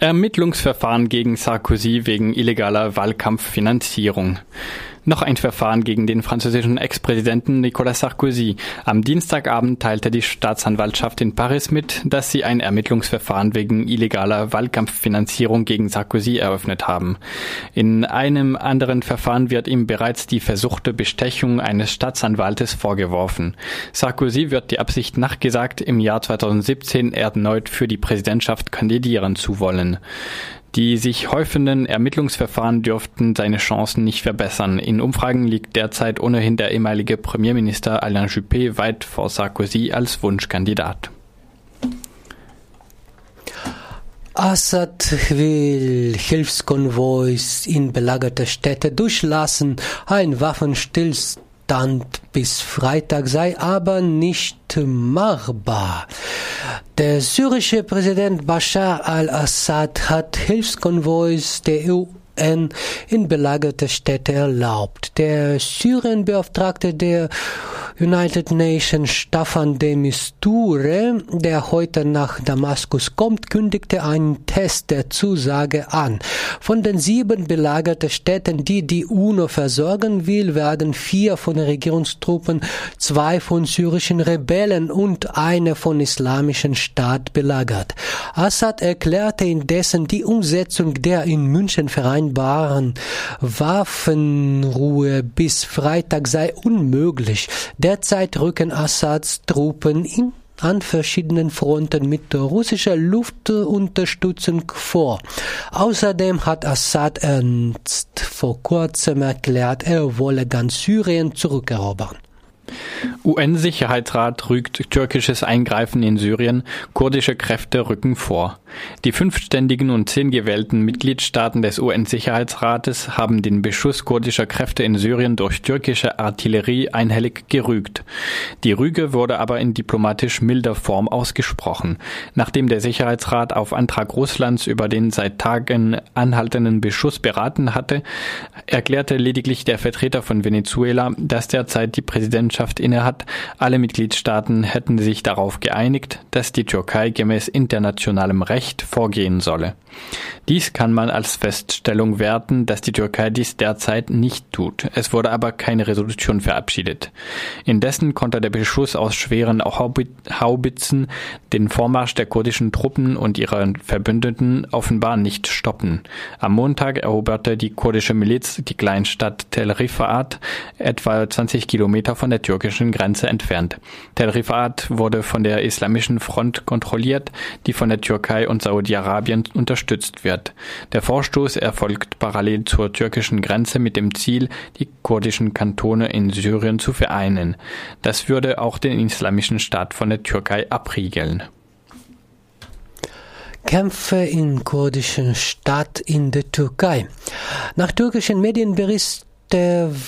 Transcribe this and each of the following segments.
Ermittlungsverfahren gegen Sarkozy wegen illegaler Wahlkampffinanzierung. Noch ein Verfahren gegen den französischen Ex-Präsidenten Nicolas Sarkozy. Am Dienstagabend teilte die Staatsanwaltschaft in Paris mit, dass sie ein Ermittlungsverfahren wegen illegaler Wahlkampffinanzierung gegen Sarkozy eröffnet haben. In einem anderen Verfahren wird ihm bereits die versuchte Bestechung eines Staatsanwaltes vorgeworfen. Sarkozy wird die Absicht nachgesagt, im Jahr 2017 erneut für die Präsidentschaft kandidieren zu wollen. Die sich häufenden Ermittlungsverfahren dürften seine Chancen nicht verbessern. In Umfragen liegt derzeit ohnehin der ehemalige Premierminister Alain Juppé weit vor Sarkozy als Wunschkandidat. Assad will Hilfskonvois in belagerte Städte durchlassen, ein Waffenstillstand Stand bis Freitag sei aber nicht machbar. Der syrische Präsident Bashar al-Assad hat Hilfskonvois der EU UN in belagerte Städte erlaubt. Der Syrienbeauftragte der United Nations Staffan de Misture, der heute nach Damaskus kommt, kündigte einen Test der Zusage an. Von den sieben belagerten Städten, die die UNO versorgen will, werden vier von Regierungstruppen, zwei von syrischen Rebellen und eine von islamischen Staat belagert. Assad erklärte indessen die Umsetzung der in München vereinbarten vereinbaren Waffenruhe bis Freitag sei unmöglich. Derzeit rücken Assads Truppen in an verschiedenen Fronten mit russischer Luftunterstützung vor. Außerdem hat Assad ernst vor kurzem erklärt, er wolle ganz Syrien zurückerobern. UN-Sicherheitsrat rügt türkisches Eingreifen in Syrien, kurdische Kräfte rücken vor. Die fünf ständigen und zehn gewählten Mitgliedstaaten des UN-Sicherheitsrates haben den Beschuss kurdischer Kräfte in Syrien durch türkische Artillerie einhellig gerügt. Die Rüge wurde aber in diplomatisch milder Form ausgesprochen. Nachdem der Sicherheitsrat auf Antrag Russlands über den seit Tagen anhaltenden Beschuss beraten hatte, erklärte lediglich der Vertreter von Venezuela, dass derzeit die Präsidentschaft innehat. Alle Mitgliedstaaten hätten sich darauf geeinigt, dass die Türkei gemäß internationalem Recht vorgehen solle. Dies kann man als Feststellung werten, dass die Türkei dies derzeit nicht tut. Es wurde aber keine Resolution verabschiedet. Indessen konnte der Beschuss aus schweren Haubitzen den Vormarsch der kurdischen Truppen und ihrer Verbündeten offenbar nicht stoppen. Am Montag eroberte die kurdische Miliz die Kleinstadt Tel Rifat, etwa 20 Kilometer von der türkischen Grenze entfernt. Tel Rifat wurde von der Islamischen Front kontrolliert, die von der Türkei und Saudi-Arabien unterstützt wird. Der Vorstoß erfolgt parallel zur türkischen Grenze mit dem Ziel, die kurdischen Kantone in Syrien zu vereinen. Das würde auch den islamischen Staat von der Türkei abriegeln. Kämpfe in kurdischen Stadt in der Türkei. Nach türkischen Medienberichten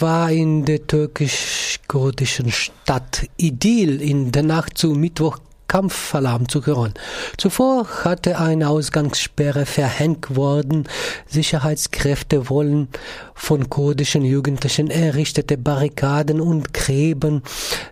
war in der türkisch-kurdischen Stadt Idil in der Nacht zu Mittwoch Kampfalarm zu hören. Zuvor hatte eine Ausgangssperre verhängt worden. Sicherheitskräfte wollen von kurdischen Jugendlichen errichtete Barrikaden und Gräben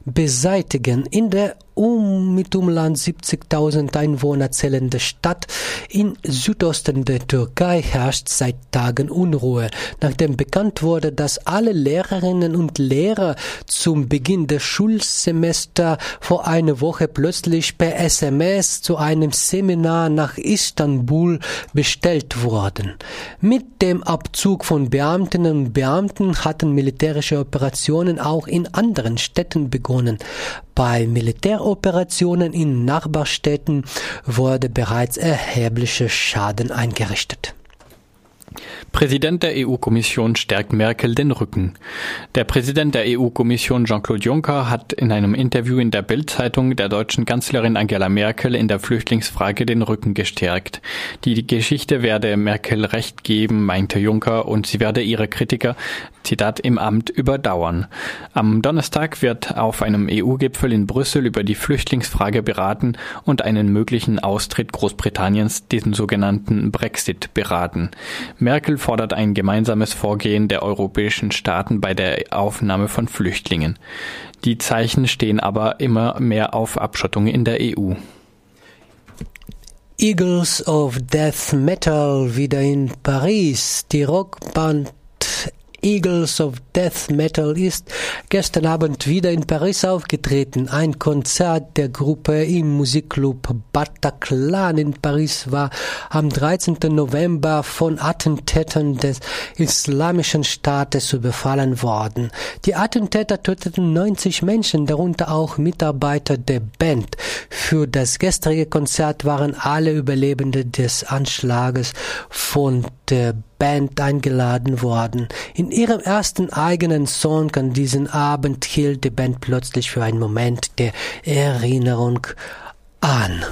beseitigen. In der um mit Umland 70.000 Einwohner zählende Stadt in Südosten der Türkei herrscht seit Tagen Unruhe, nachdem bekannt wurde, dass alle Lehrerinnen und Lehrer zum Beginn des Schulsemesters vor einer Woche plötzlich per SMS zu einem Seminar nach Istanbul bestellt wurden. Mit dem Abzug von Beamtinnen und Beamten hatten militärische Operationen auch in anderen Städten begonnen. Bei Militäroperationen in Nachbarstädten wurde bereits erheblicher Schaden eingerichtet. Präsident der EU-Kommission stärkt Merkel den Rücken. Der Präsident der EU-Kommission Jean-Claude Juncker hat in einem Interview in der Bild-Zeitung der deutschen Kanzlerin Angela Merkel in der Flüchtlingsfrage den Rücken gestärkt. Die Geschichte werde Merkel recht geben, meinte Juncker, und sie werde ihre Kritiker, Zitat, im Amt überdauern. Am Donnerstag wird auf einem EU-Gipfel in Brüssel über die Flüchtlingsfrage beraten und einen möglichen Austritt Großbritanniens, diesen sogenannten Brexit, beraten. Merkel fordert ein gemeinsames Vorgehen der europäischen Staaten bei der Aufnahme von Flüchtlingen. Die Zeichen stehen aber immer mehr auf Abschottung in der EU. Eagles of Death Metal wieder in Paris. Die Rockband Eagles of Death Metal ist gestern Abend wieder in Paris aufgetreten. Ein Konzert der Gruppe im Musikclub Bataclan in Paris war am 13. November von Attentätern des Islamischen Staates überfallen worden. Die Attentäter töteten 90 Menschen, darunter auch Mitarbeiter der Band. Für das gestrige Konzert waren alle Überlebende des Anschlages von der Band eingeladen worden. In ihrem ersten eigenen Song an diesen Abend hielt die Band plötzlich für einen Moment der Erinnerung an.